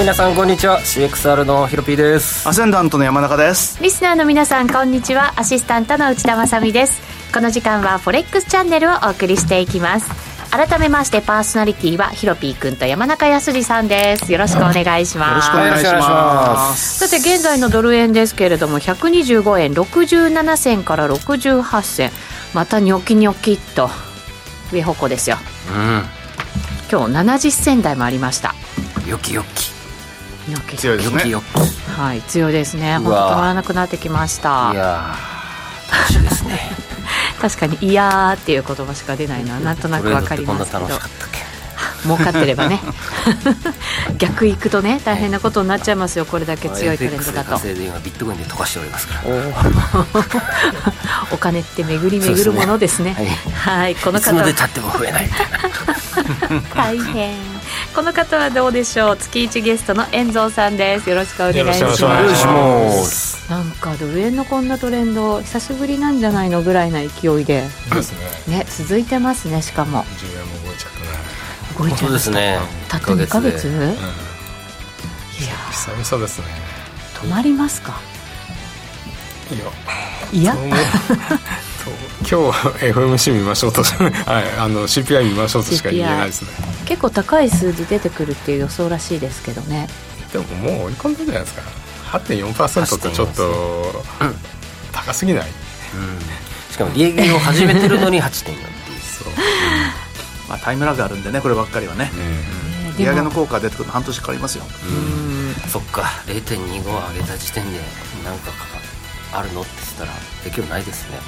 皆さんこんにちは。CXR のヒロピーです。アセンダントの山中です。リスナーの皆さんこんにちは。アシスタントの内田まさです。この時間はフォレックスチャンネルをお送りしていきます。改めましてパーソナリティはヒロピーくんと山中康さんです。よろしくお願いします。よろしくお願いします。さて現在のドル円ですけれども125円67銭から68銭またニョキニョキっと上方向ですよ、うん、今日70銭台もありました。よきよき強いですね。はい強いですね。本当止まらなくなってきました。いや楽しいですね。確かに「いや」っていう言葉しか出ないのはなんとなくわかりますけど。儲かってればね。逆行くとね大変なことになっちゃいますよ。これだけ強いトレンドだと。ビットコインで溶かしておりますから。お 金って巡り巡るものですね、ね、はい、はい、この方。いつまでたっても増えない大変この方はどうでしょう？月一ゲストの遠蔵さんです。よろしくお願いします。なんかドル円のこんなトレンド久しぶりなんじゃないのぐらいな勢いで。ですね。ね続いてますねしかも。10円も動い。ちゃったね。動いちゃったですねたった2か月、うん、いや久々ですね。止まりますか？いや。いや 今日は FMC 見ましょうと、はい、あの CPI 見ましょうとしか言えないですね。結構高い数字出てくるっていう予想らしいですけどね。でももう追い込んだじゃないですか。8.4%ってちょっと高すぎない、うん、しかも利上げを始めてるのに8.4っていう。そう、うん、まあ、タイムラグあるんでねこればっかりはね、うん、利上げの効果が出てくると半年かかりますよ。うん。そっか。0.25上げた時点で何かあるのって言ったらできるないですねね、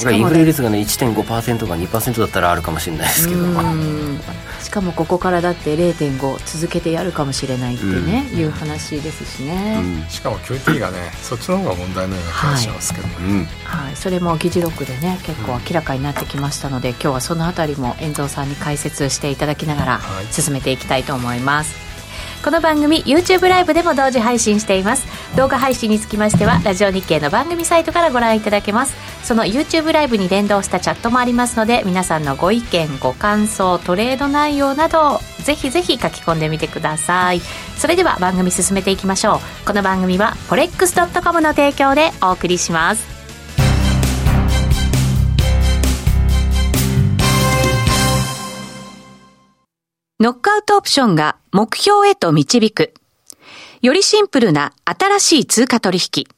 これインフレ率がね1.5%が2%だったらあるかもしれないですけど。しかもここからだって0.5続けてやるかもしれないってね、うん、いう話ですしね、うん、しかも QT がねそっちの方が問題のような気がしますけど、はいはい、それも議事録でね結構明らかになってきましたので、今日はそのあたりも遠藤さんに解説していただきながら進めていきたいと思います、この番組 YouTube ライブでも同時配信しています。動画配信につきましてはラジオ日経の番組サイトからご覧いただけますその YouTube ライブに連動したチャットもありますので皆さんのご意見ご感想トレード内容などぜひぜひ書き込んでみてくださいそれでは番組進めていきましょうこの番組は forex.com の提供でお送りしますノックアウトオプションが目標へと導く。よりシンプルな新しい通貨取引。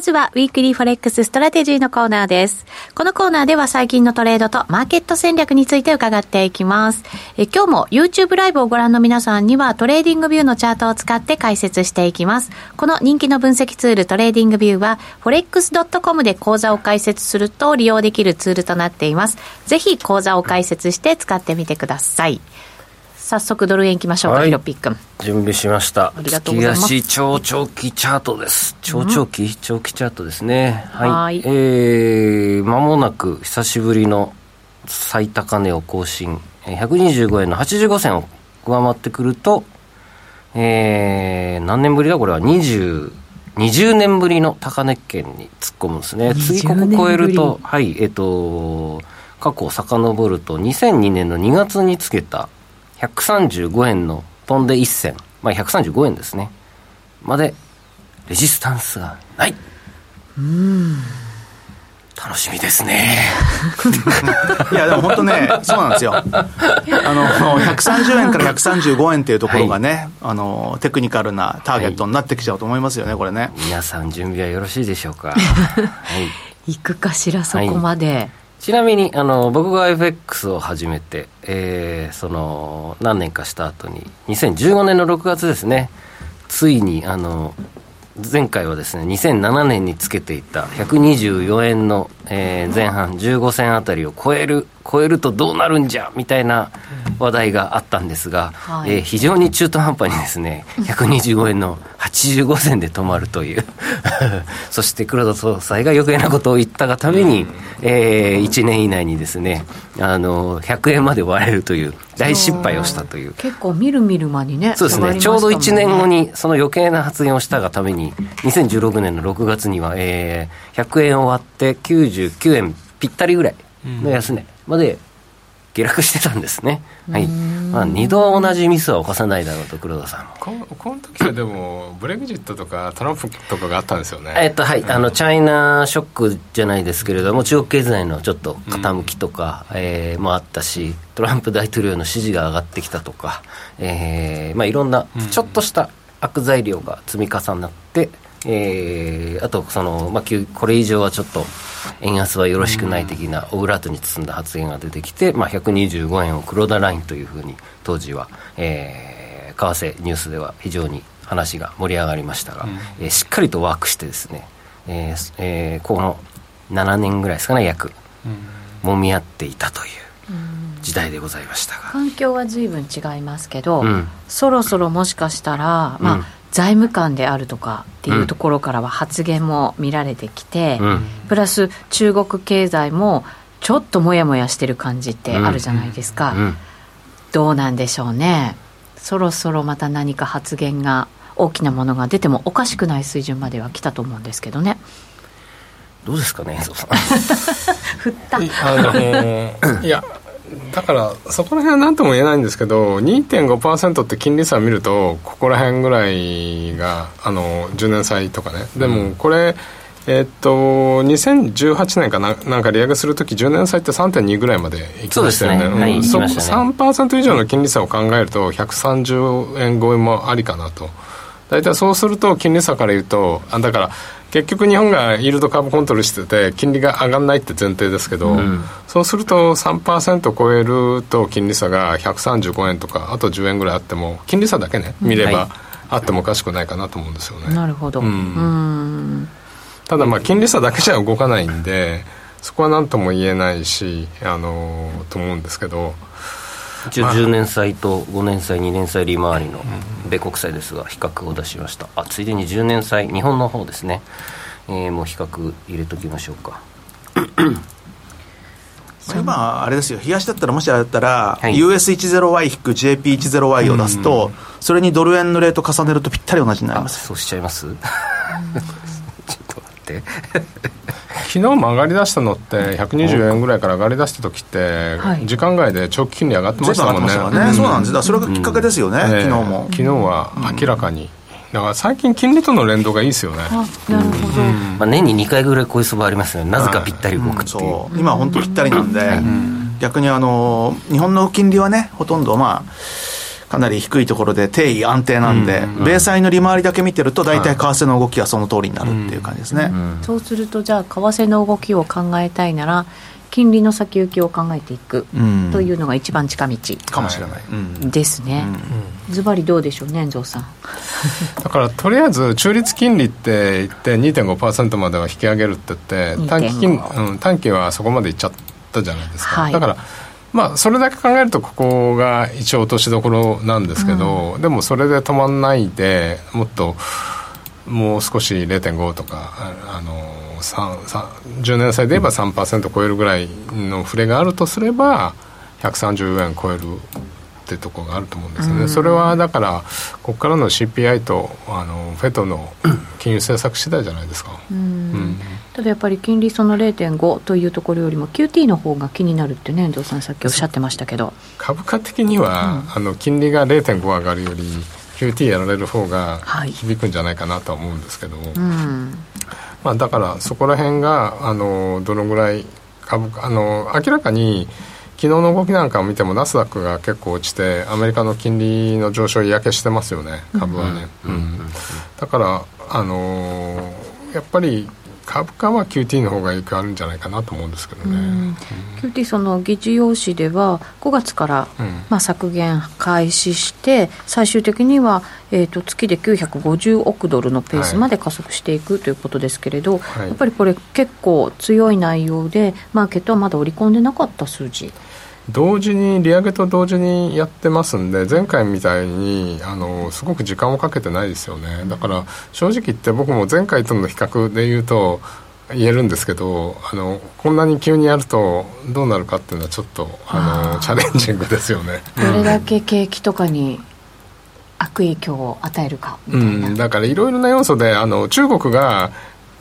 まずは、ウィークリーフォレックスストラテジーのコーナーです。このコーナーでは最近のトレードとマーケット戦略について伺っていきます。え今日も YouTube ライブをご覧の皆さんにはトレーディングビューのチャートを使って解説していきます。この人気の分析ツールトレーディングビューは forex.com で口座を開設すると利用できるツールとなっています。ぜひ口座を開設して使ってみてください。早速ドル円いきましょうか、はい、ヒロピック準備しました。ありがとうございます。月足超長期チャートです。超長期、うん、長期チャートですね。はい。えー、間もなく久しぶりの最高値を更新、125円の85銭を上回ってくると、えー、何年ぶりだ？これは20、20年ぶりの高値圏に突っ込むんですね。次ここ超えると、はい、えっ、ー、と、過去を遡ると、2002年の2月につけた135円の飛んで1銭、まあ135円ですね。まで、レジスタンスがない。うん。楽しみですね。いやでも本当ねそうなんですよ。あの130円から135円っていうところがね、はい、あのテクニカルなターゲットになってきちゃうと思いますよね、これね。皆さん準備はよろしいでしょうか、はい、いくかしらそこまで、はい、ちなみにあの僕が FX を始めて、えー、その何年かした後に2015年の6月ですね。ついにあの前回はですね2007年につけていた124円の、えー、前半15銭あたりを超える超えるとどうなるんじゃみたいな話題があったんですが、はい、えー、非常に中途半端にですね 125円の85銭で止まるという。そして黒田総裁が余計なことを言ったがために、えー、1年以内にですねあの100円まで割れるという大失敗をしたという。結構みるみる間にねそうですね、ね、ちょうど1年後にその余計な発言をしたがために2016年の6月には、えー、100円を割って99円ぴったりぐらいの安値、まで下落してたんですね、はい。まあ、2度同じミスは犯さないだろうと、黒田さんここの時はでも、ブレグジットとかトランプとかがあったんですよね。えっとはい、あのチャイナショックじゃないですけれども、中国経済のちょっと傾きとか、うん、えー、もあったし、トランプ大統領の支持が上がってきたとか、えーまあ、いろんなちょっとした悪材料が積み重なって、うんえー、あとその、まあ、これ以上はちょっと円安はよろしくない的なオブラートに包んだ発言が出てきて、まあ、125円を黒田ラインというふうに当時は、えー、為替ニュースでは非常に話が盛り上がりましたが、うん、えー、しっかりとワークしてですね、えーえー、この7年ぐらいですかね約、うん、揉み合っていたという時代でございましたが。環境は随分違いますけど、うん、そろそろもしかしたら、まあ、財務官であるとかっていうところからは発言も見られてきて、うん、プラス中国経済もちょっともやもやしてる感じってあるじゃないですか、うん。うん、どうなんでしょうね。そろそろまた何か発言が大きなものが出てもおかしくない水準までは来たと思うんですけどね。どうですかね 振った。あの いやだからそこら辺は何とも言えないんですけど2.5%って金利差見るとここら辺ぐらいがあの10年債とかね。でもこれ、えー、っと2018年かななんか利上げするとき10年債って3.2ぐらいまでいきましたよね。そ、ね。はい、そ3%以上の金利差を考えると130円超えもありかなと。大体そうすると金利差から言うとあだから結局日本がイールドカーブコントロールしてて金利が上がらないって前提ですけど、うん、そうすると3%超えると金利差が135円とかあと10円ぐらいあっても金利差だけね見れば、あってもおかしくないかなと思うんですよね。なるほど、うん、ただまあ金利差だけじゃ動かないんでそこは何とも言えないしあのと思うんですけど。一応10年債と5年債2年債利回りの米国債ですが比較を出しました。あついでに10年債日本の方ですね、えー、もう比較入れときましょうか。今あれですよ。東だったらもしあれだったら、はい、US10Y 引く JP10Y を出すと、それにドル円のレート重ねるとぴったり同じになります。そうしちゃいます？ちょっと待って昨日も上がりだしたのって120円ぐらいから上がりだした時って、時間外で長期金利上がってましたもんね、ね。そうなんです。だそれがきっかけですよね、うん、昨日も昨日は明らかに、だから最近金利との連動がいいですよね。なるほど、まあ、年に2回ぐらいこういう相場ありますよね。なぜかぴったり動くって。いう、うん、今本当ぴったりなんで、逆にあの日本の金利はねほとんどまあかなり低いところで定位安定なんで、うんうん、米債の利回りだけ見てると大体為替の動きはその通りになるっていう感じですね、うん。うん、そうするとじゃあ為替の動きを考えたいなら金利の先行きを考えていくというのが一番近道、かもしれない、ですね、ズバリどうでしょうね遠藤さん。だからとりあえず中立金利って言って2.5%までは引き上げるって言って短期金、うん、短期はそこまでいっちゃったじゃないですか、はい、だからまあ、それだけ考えるとここが一応落としどころなんですけど、うん、でもそれで止まんないでもっともう少し0.5とかあの10年債で言えば3%超えるぐらいの触れがあるとすれば130円超えるっていうところがあると思うんですよね、それはだからここからの CPI とあのフェトの金融政策次第じゃないですか、うん、ただやっぱり金利その0.5というところよりも QT の方が気になるってね遠藤さんさっきおっしゃってましたけど。株価的には、うん、あの金利が0.5上がるより QT やられる方が響くんじゃないかなとは思うんですけど、はいうん。まあ、だからそこら辺があのどのぐらい株あの明らかに昨日の動きなんかを見てもナスダックが結構落ちてアメリカの金利の上昇嫌気してますよね株はね、うん、うん、だからあのー、やっぱり株価は QT の方が影響あるんじゃないかなと思うんですけどね、うん、QT その議事要旨では5月から、うん、まあ、削減開始して最終的には、えーと、月で950億ドルのペースまで加速していく、はい、ということですけれど、はい、やっぱりこれ結構強い内容でマーケットはまだ織り込んでなかった数字同時に利上げと同時にやってますんで前回みたいにあのすごく時間をかけてないですよね。だから正直言って僕も前回との比較で言うと言えるんですけどあのこんなに急にやるとどうなるかっていうのはちょっとあのチャレンジングですよね。どれだけ景気とかに悪影響を与えるかみたいな、うん、だからいろいろな要素であの中国が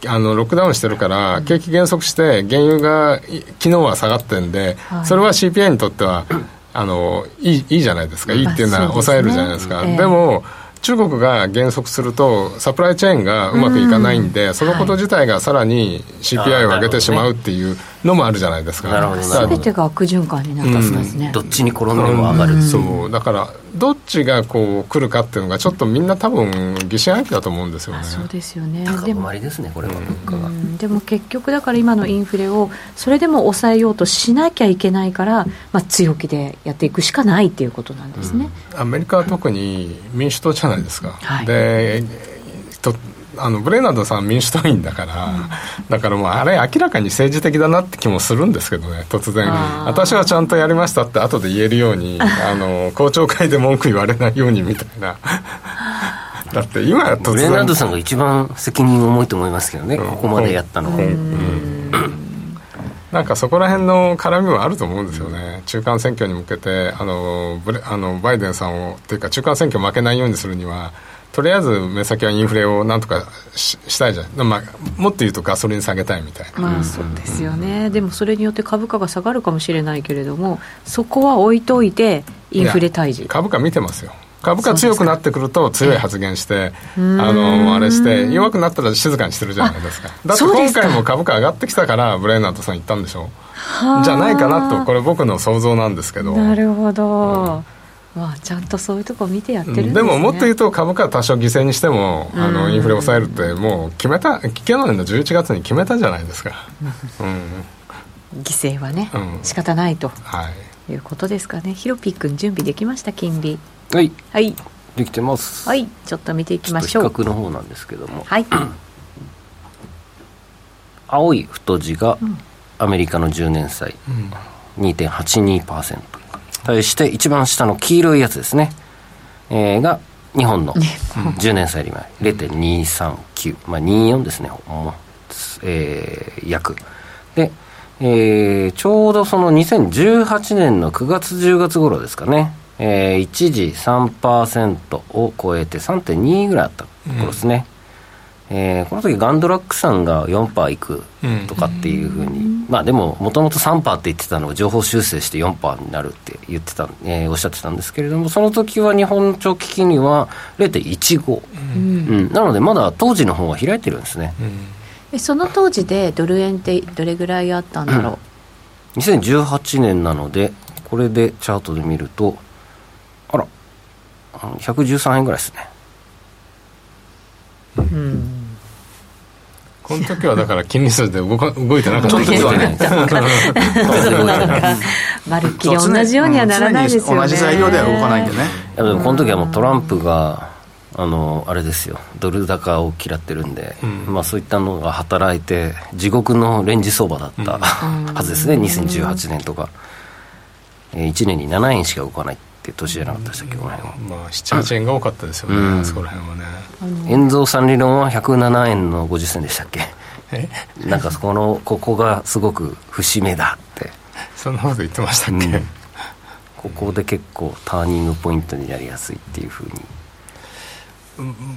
あのロックダウンしてるから、景気減速して、原油が昨日は下がってるんで、それは CPI にとっては、あのいいいいじゃないですか、いいっていうのは抑えるじゃないですか。でも中国が減速するとサプライチェーンがうまくいかないんで、そのこと自体がさらに CPI を上げてしまうっていうのもあるじゃないですか、なるほど全てが悪循環になったそうですね、どっちに転んでも上がる、う。ん、そう。だからどっちがこう来るかっていうのがちょっとみんな多分疑心暗鬼だと思うんですよね。そうですよね。でもですねこれは物価が、でも結局だから今のインフレをそれでも抑えようとしなきゃいけないから、まあ、強気でやっていくしかないっていうことなんですね、うん、アメリカは特に民主党じゃないですか、はい、でとあのブレナードさん民主党員だから、うん、だからもうあれ明らかに政治的だなって気もするんですけどね突然。私はちゃんとやりましたって後で言えるように あの公聴会で文句言われないようにみたいな。だって今突然。ブレナードさんが一番責任重いと思いますけどね、うん、ここまでやったのは、なんかそこら辺の絡みはあると思うんですよね、中間選挙に向けてあのブレあのバイデンさんをっていうか中間選挙負けないようにするにはとりあえず目先はインフレをなんとかししたいじゃん、まあ、もっと言うとガソリン下げたいみたいな、まあ、そうですよね、うん、でもそれによって株価が下がるかもしれないけれどもそこは置いといてインフレ退治。株価見てますよ。株価強くなってくると強い発言して、あのあれして弱くなったら静かにしてるじゃないですか。だって今回も株価上がってきたからブレイナートさん言ったんでしょ？じゃないかなと。これ僕の想像なんですけど。なるほど、うんまあ、ちゃんとそういうとこ見てやってるんです、ね、でももっと言うと株価は多少犠牲にしてもあのインフレを抑えるってもう決めた去年の11月に決めたじゃないですか、うん、犠牲はね、うん、仕方ないと、はい、いうことですかね。ヒロピー君準備できました金利。はい。はい。できてます。はい。ちょっと見ていきましょう。比較の方なんですけども。はい。青い太字がアメリカの10年債、うん、2.82%対して一番下の黄色いやつですね、えー、が日本の。10年債利回り。0.239、まあ、24ですね、えー、約。で、えー、ちょうどその2018年の9月10月頃ですかね、えー、一時3%を超えて3.2ぐらいあった頃ですね、うんえー、この時ガンドラックさんが4%いくとかっていうふうに、ん、まあでももともと3%って言ってたのが情報修正して4%になるって言ってた、えー、おっしゃってたんですけれどもその時は日本長期金利は0.15、うん、うん、なのでまだ当時の方が開いてるんですね、うん、その当時でドル円ってどれぐらいあったんだろう、2018年なのでこれでチャートで見るとあら。113円ぐらいですね。うんこの時はだから金利差で動か動いてなかった。時はねまるっきり同じようにはならないですよね。同じ材料では動かないんでねでもこの時はもうトランプがあのあれですよ。ドル高を嫌ってるんで、うん、まあ、そういったのが働いて地獄のレンジ相場だった、はずですね。2018年とか、えー、1年に7円しか動かないってけ年じゃなかったでしたっけこの辺は。まあ78円が多かったですよね、うん、あそこら辺はね。円蔵さん理論は107円の50銭でしたっけ？なんかこのここがすごく節目だって。そんなこと言ってましたっけ、うん、ここで結構ターニングポイントになりやすいっていうふうに。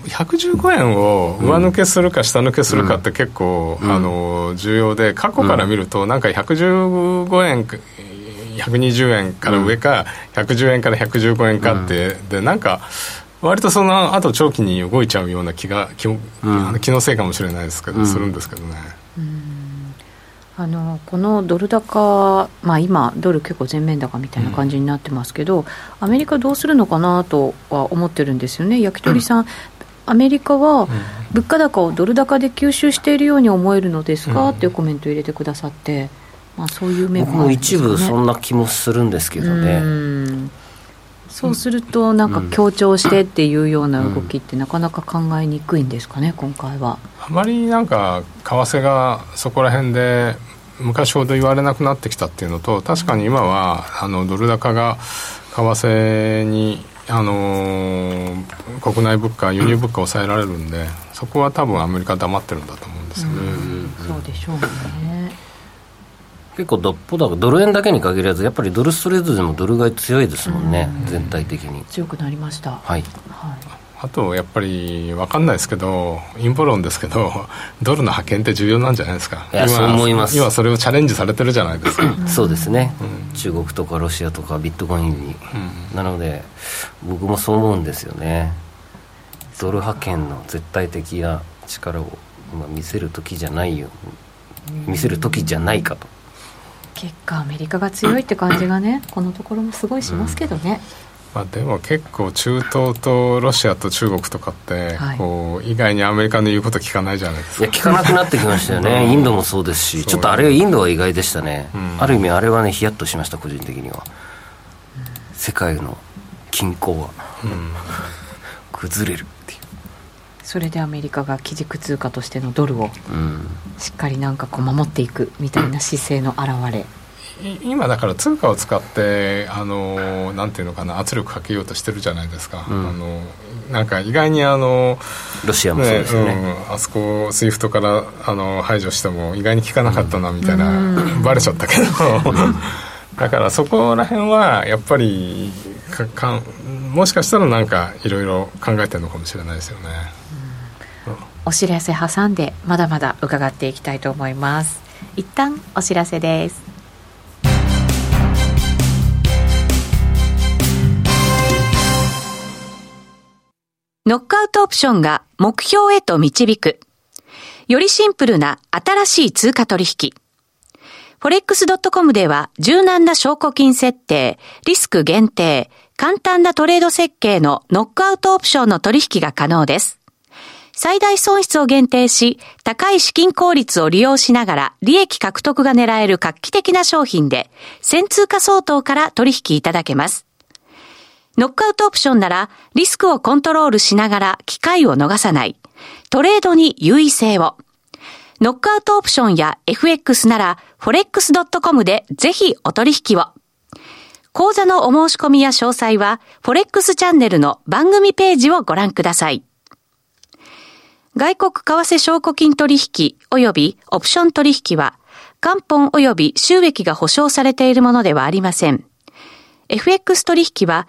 115円を上抜けするか下抜けするかって結構、うん、あの重要で過去から見るとなんか115円120円から上か、うん、110円から115円かって、うん、でなんか割とその後長期に動いちゃうような気が気,、うん、気のせいかもしれないですけど、うん、するんですけどね。あのこのドル高、まあ、今、ドル結構全面高みたいな感じになってますけど、うん、アメリカどうするのかなとは思ってるんですよね、焼き鳥さん、うん、アメリカは物価高をドル高で吸収しているように思えるのですか、うん、っていうコメントを入れてくださって、まあ、そういう面も、ね、僕も一部そんな気もするんですけどね。そうすると、なんか強調してっていうような動きって、なかなか考えにくいんですかね、今回は。あまりなんか、為替がそこら辺で昔ほど言われなくなってきたっていうのと、確かに今はあのドル高が為替に、あのー、国内物価、輸入物価を抑えられるんで、そこは多分アメリカ黙ってるんだと思うんですよね。そうでしょうね結構どっぽだドル円だけに限らずやっぱりドルストレートでもドル買い強いですもんね、ん。全体的に。強くなりました。はい、はい、あとやっぱり分かんないですけど陰謀論ですけど ドルの派遣って重要なんじゃないですか。いやそう思います。今それをチャレンジされてるじゃないですか。そうですね、うん、中国とかロシアとかビットコインに、うん、なので僕もそう思うんですよね。ドル派遣の絶対的な力を今見せる時じゃないよ。見せる時じゃないかと結果アメリカが強いって感じがね このところもすごいしますけどね、まあ、でも結構中東とロシアと中国とかって、こう意外にアメリカの言うこと聞かないじゃないですか。いや聞かなくなってきましたよね。インドもそうですしちょっとあれインドは意外でしたね、うん、ある意味あれはねヒヤッとしました個人的には。世界の均衡は、うん、崩れるそれでアメリカが基軸通貨としてのドルをしっかりなんかこう守っていくみたいな姿勢の表れ、今だから通貨を使ってあのなんていうのかな圧力かけようとしてるじゃないですか、うん、あのなんか意外にあのロシアもそうですね、ね。うん、あそこ SWIFT からあの排除しても意外に効かなかったなみたいな、うん、バレちゃったけど。だからそこら辺はやっぱりかかもしかしたらなんかいろいろ考えてるのかもしれないですよね、お知らせ挟んでまだまだ伺っていきたいと思います一旦お知らせですノックアウトオプションが目標へと導く。よりシンプルな新しい通貨取引。forex.com では柔軟な証拠金設定、リスク限定、簡単なトレード設計のノックアウトオプションの取引が可能です。最大損失を限定し、高い資金効率を利用しながら利益獲得が狙える画期的な商品で、1000通貨相当から取引いただけます。ノックアウトオプションならリスクをコントロールしながら機会を逃さない。トレードに優位性を。ノックアウトオプションや FX なら forex.com でぜひお取引を。講座のお申し込みや詳細はフォレックスチャンネルの番組ページをご覧ください。外国為替証拠金取引及びオプション取引は元本及び収益が保証されているものではありません。FX 取引は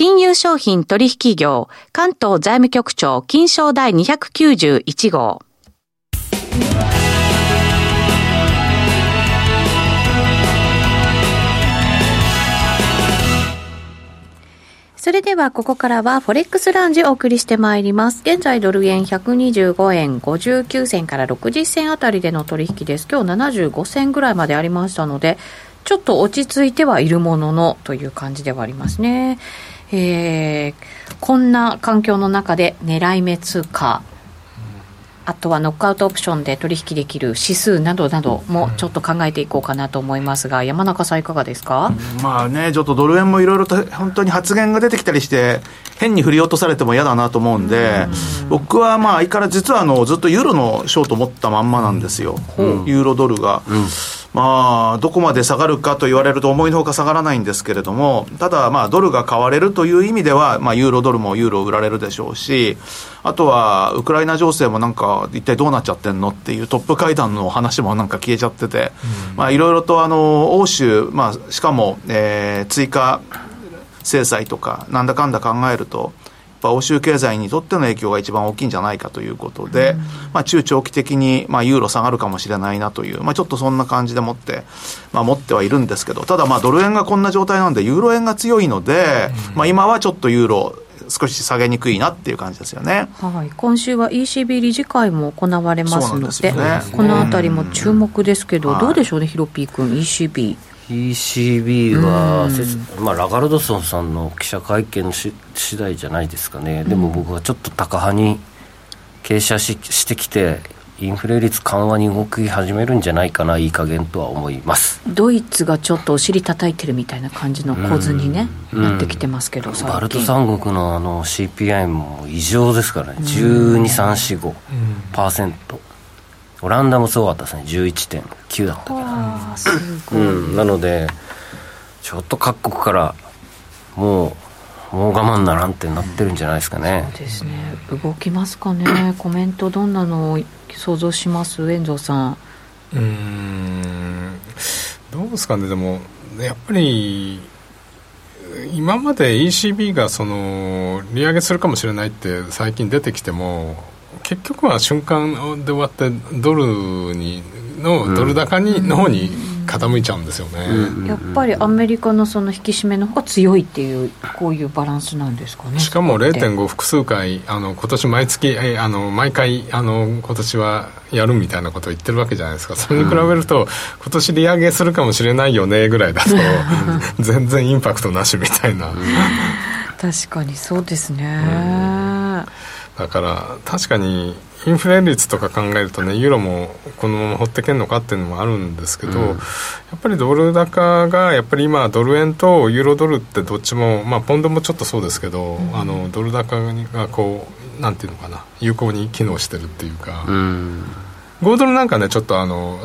金融商品取引業関東財務局長金賞第291号それではここからはフォレックスランジをお送りしてまいります。現在ドル円125円59銭から60銭あたりでの取引です。今日75銭ぐらいまでありましたので、ちょっと落ち着いてはいるもののという感じではありますね。えー、こんな環境の中で狙い目通貨あとはノックアウトオプションで取引できる指数などなどもちょっと考えていこうかなと思いますが、山中さん、いかがですか、まあね、ちょっとドル円もいろいろと本当に発言が出てきたりして、変に振り落とされても嫌だなと思うんで、僕はまあ、相変わらず実はあのずっとユーロのショート持ったまんまなんですよ、ユーロドルが。うんまあ、どこまで下がるかと言われると思いのほか下がらないんですけれども、ただ、まあ、ドルが買われるという意味では、まあ、ユーロドルもユーロ売られるでしょうし、あとは、ウクライナ情勢もなんか、一体どうなっちゃってんのっていうトップ会談の話もなんか消えちゃってて、まあ、いろいろと、あの、欧州、まあ、しかも、えー、追加制裁とか、なんだかんだ考えると、ぱ欧州経済にとっての影響が一番大きいんじゃないかということで、うん、まあ、中長期的に、まあ、ユーロ下がるかもしれないなという、まあ、ちょっとそんな感じでもって、まあ、持ってはいるんですけど、ただ、まあ、ドル円がこんな状態なんで、ユーロ円が強いので、うん、まあ、今はちょっとユーロ、少し下げにくいなっていう感じですよね、はい、今週は ECB 理事会も行われますので、ね、このあたりも注目ですけど、どうでしょうね、ヒロピー君、ECB。ECB は、まあ、ラガルドソンさんの記者会見し次第じゃないですかね、でも僕はちょっと高派に傾斜ししてきて、インフレ率緩和に動き始めるんじゃないかな、いい加減とは思います。ドイツがちょっとお尻叩いてるみたいな感じの構図にね、なってきてますけど、バルト三国のあの CPI も異常ですからね、12、3、4、5%。オランダもすごかったですね。11.9だったけど、うん、なのでちょっと各国からもうもう我慢ならんってなってるんじゃないですかね、そうですね。動きますかね。コメントどんなのを想像します？遠藤さん。うんどうですかね。でもやっぱり今まで ECB がその利上げするかもしれないって最近出てきても結局は瞬間で終わってドルにのドル高に、の方に傾いちゃうんですよね、うん、やっぱりアメリカのその引き締めの方が強いっていうこういうバランスなんですかね。しかも0.5複数回あの今年毎月あの毎回あの今年はやるみたいなことを言ってるわけじゃないですか。それに比べると、うん、今年利上げするかもしれないよねぐらいだと全然インパクトなしみたいな、うん、確かにそうですね、だから確かにインフレ率とか考えるとねユーロもこのまま放ってけんのかっていうのもあるんですけど、うん、やっぱりドル高がやっぱり今ドル円とユーロドルってどっちもまあポンドもちょっとそうですけど、うん、あのドル高がこうなんていうのかな有効に機能してるっていうか。うん5ドルなんかねちょっとあの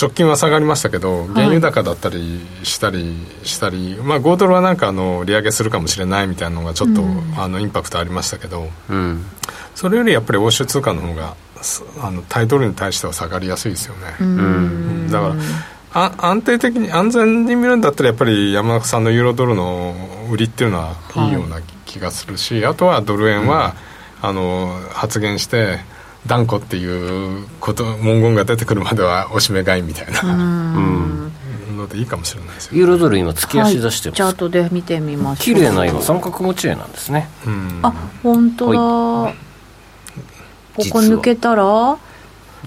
直近は下がりましたけど原油高だったりしたりしたり、まあ、5ドルはなんかあの利上げするかもしれないみたいなのがちょっと、うん、あのインパクトありましたけど、うん、それよりやっぱり欧州通貨の方があのタイドルに対しては下がりやすいですよね、うん、だからあ安定的に安全に見るんだったらやっぱり山中さんのユーロドルの売りっていうのはいいような気がするし、あとはドル円は、あの発言して断固っていうこと文言が出てくるまではおしめ買いみたいな。うん。のでいいかもしれないですよ、ね、ユーロドル今突き足出してます、はい、チャートで見てみましょう綺麗な今三角持ち絵なんですね、うん、あ本当だ、はい、ここ抜けたら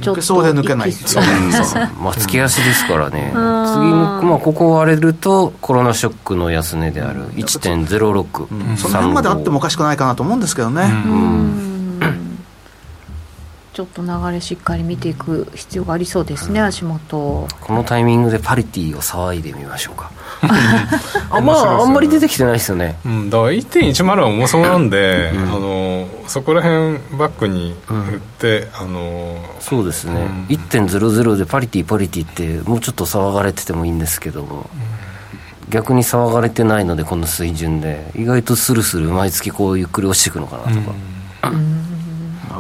ちょっとそうで抜けない。そう。まあ突き足ですからね。次まあここ割れるとコロナショックの安値である1.06、うん、その辺まであってもおかしくないかなと思うんですけどね。うんちょっと流れしっかり見ていく必要がありそうですね、うん、足元。このタイミングでパリティを騒いでみましょうか。あまああんまり出てきてないですよね、うん、だから1.10は重そうなんで、うん、あのそこら辺バックに振って、あのそうですね、うん、1.00でパリティパリティってもうちょっと騒がれててもいいんですけども、逆に騒がれてないのでこの水準で。意外とスルスル毎月こうゆっくり落ちていくのかなとか、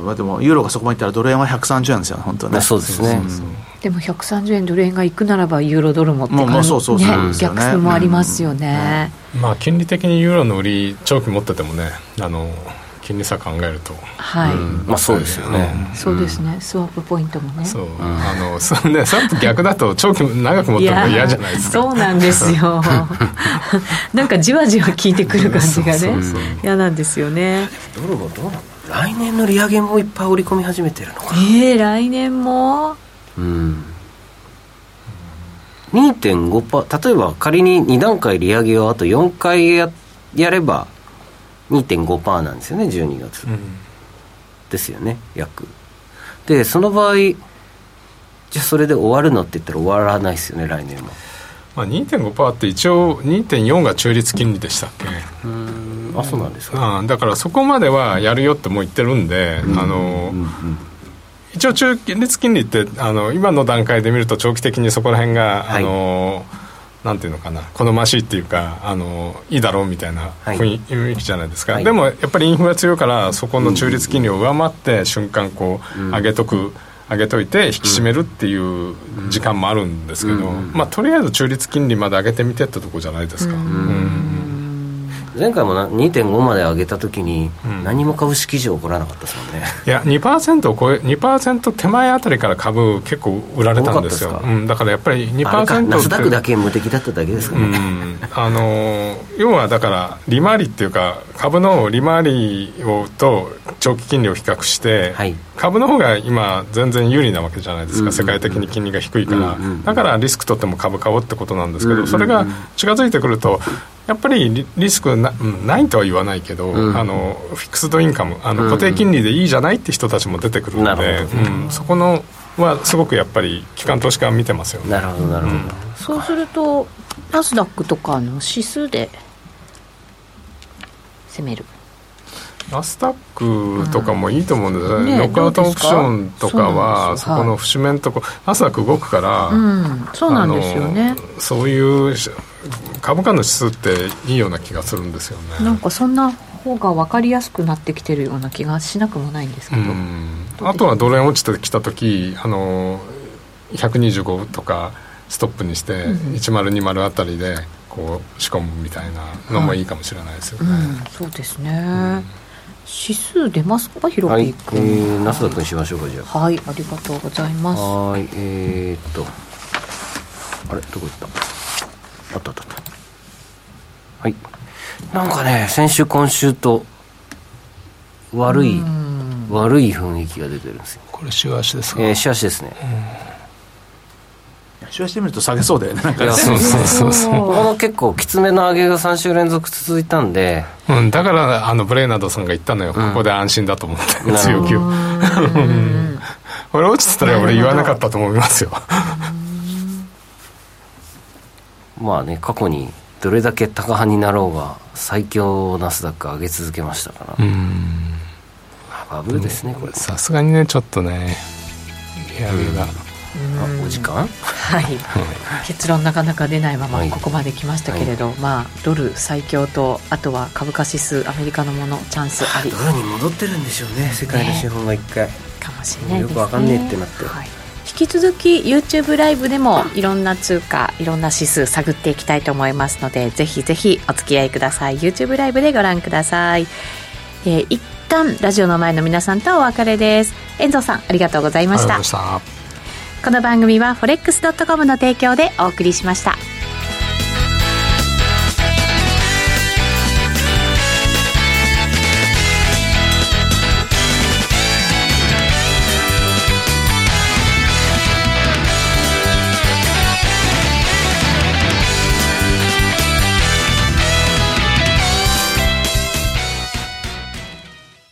まあ、でもユーロがそこまでいったらドル円は130円ですよ本当ね。そうですね、でも130円ドル円がいくならばユーロドルもって感じ、まあ、そうそうそう、ね、逆数もありますよね、うん、まあ金利的にユーロの売り長期持っててもねあの金利差考えると。はい、まあそうですよね、そうですね。スワップポイントもね。そう、あのそねスワップ逆だと長期長く持っても嫌じゃないですか。そうなんですよ。なんかじわじわ効いてくる感じがね。嫌なんですよね。ドルはどうなの？来年の利上げもいっぱい織り込み始めてるのかな。ええー、来年も？うん。2.5%例えば仮に2段階利上げをあと4回ややれば2.5%なんですよね12月、うん、ですよね約。でその場合じゃあそれで終わるのって言ったら終わらないですよね来年も。まあ、2.5%って一応2.4が中立金利でしたっけ？うんあそうなんですか、うん、だからそこまではやるよってもう言ってるんで、うん、あの、うんうん。一応中立金利ってあの今の段階で見ると長期的にそこら辺が、はい、あのなんていうのかな好ましいっていうかあのいいだろうみたいな雰囲気じゃないですか、はい、でもやっぱりインフレ強いからそこの中立金利を上回って瞬間こう上げとく、上げといて引き締めるっていう時間もあるんですけど、まあ、とりあえず中立金利まで上げてみてってとこじゃないですか。うん前回も2.5まで上げたときに、何も株式市場起こらなかったですもんね、いや2%を超え2%手前あたりから株結構売られたんですよ。うん、だからやっぱり2%ナスダックだけ無敵だっただけですかね、うん、あの要はだから利回りっていうか株の利回りをと長期金利を比較して、はい、株の方が今全然有利なわけじゃないですか、うん、世界的に金利が低いから、うん、だからリスク取っても株買おうってことなんですけど、それが近づいてくるとやっぱりリスクなないとは言わないけど、うん、あのフィックスドインカムあの固定金利でいいじゃないって人たちも出てくるので、うん、そこのはすごくやっぱり機関投資家は見てますよね。なるほどなるほど、そうするとナスダックとかの指数で攻める。ナスダックとかもいいと思うんですよ、ね、ノックアウトオプションとかはそこの節目のとこナスダック動くから、うん、そうなんですよね。そういう株価の指数っていいような気がするんですよね。なんかそんな方が分かりやすくなってきてるような気がしなくもないんですけど。あとはドル円落ちてきた時あの125とかストップにして、1020あたりでこう仕込むみたいなのもいいかもしれないですよね、はいうん、そうですね、うん指数出ますか？ヒロピー君、はい、えー、ナスダックにしましょうかじゃあ。はい。ありがとうございます。はい。えー、っと。あれ？どこ行った？あったあったはい。なんかね先週今週と悪い悪い雰囲気が出てるんですよ。これ週足ですか？えー、週足ですね。週足で見ると下げそうだよねなんかね。そうそうそうそう。この結構きつめの上げが3週連続続いたんで、うん、だからあのブレイナードさんが言ったのよ、うん、ここで安心だと思って。強気を俺落ちてたら俺言わなかったと思いますよまあね過去にどれだけ高派になろうが最強ナスダック上げ続けましたから。バブルですねこれ。さすがにねちょっとね利上げが、あお時間？はい。結論なかなか出ないままここまで来ましたけれど、はい、まあドル最強とあとは株価指数アメリカのものチャンスあり。ドルに戻ってるんでしょうね世界の資本が一回、ね、かもしれない、ね、よくわかんねえってなって、はい引き続き YouTube ライブでもいろんな通貨いろんな指数探っていきたいと思いますのでぜひぜひお付き合いください。YouTube ライブでご覧ください、えー、一旦ラジオの前の皆さんとお別れです。遠藤さんありがとうございました。この番組は forex.com の提供でお送りしました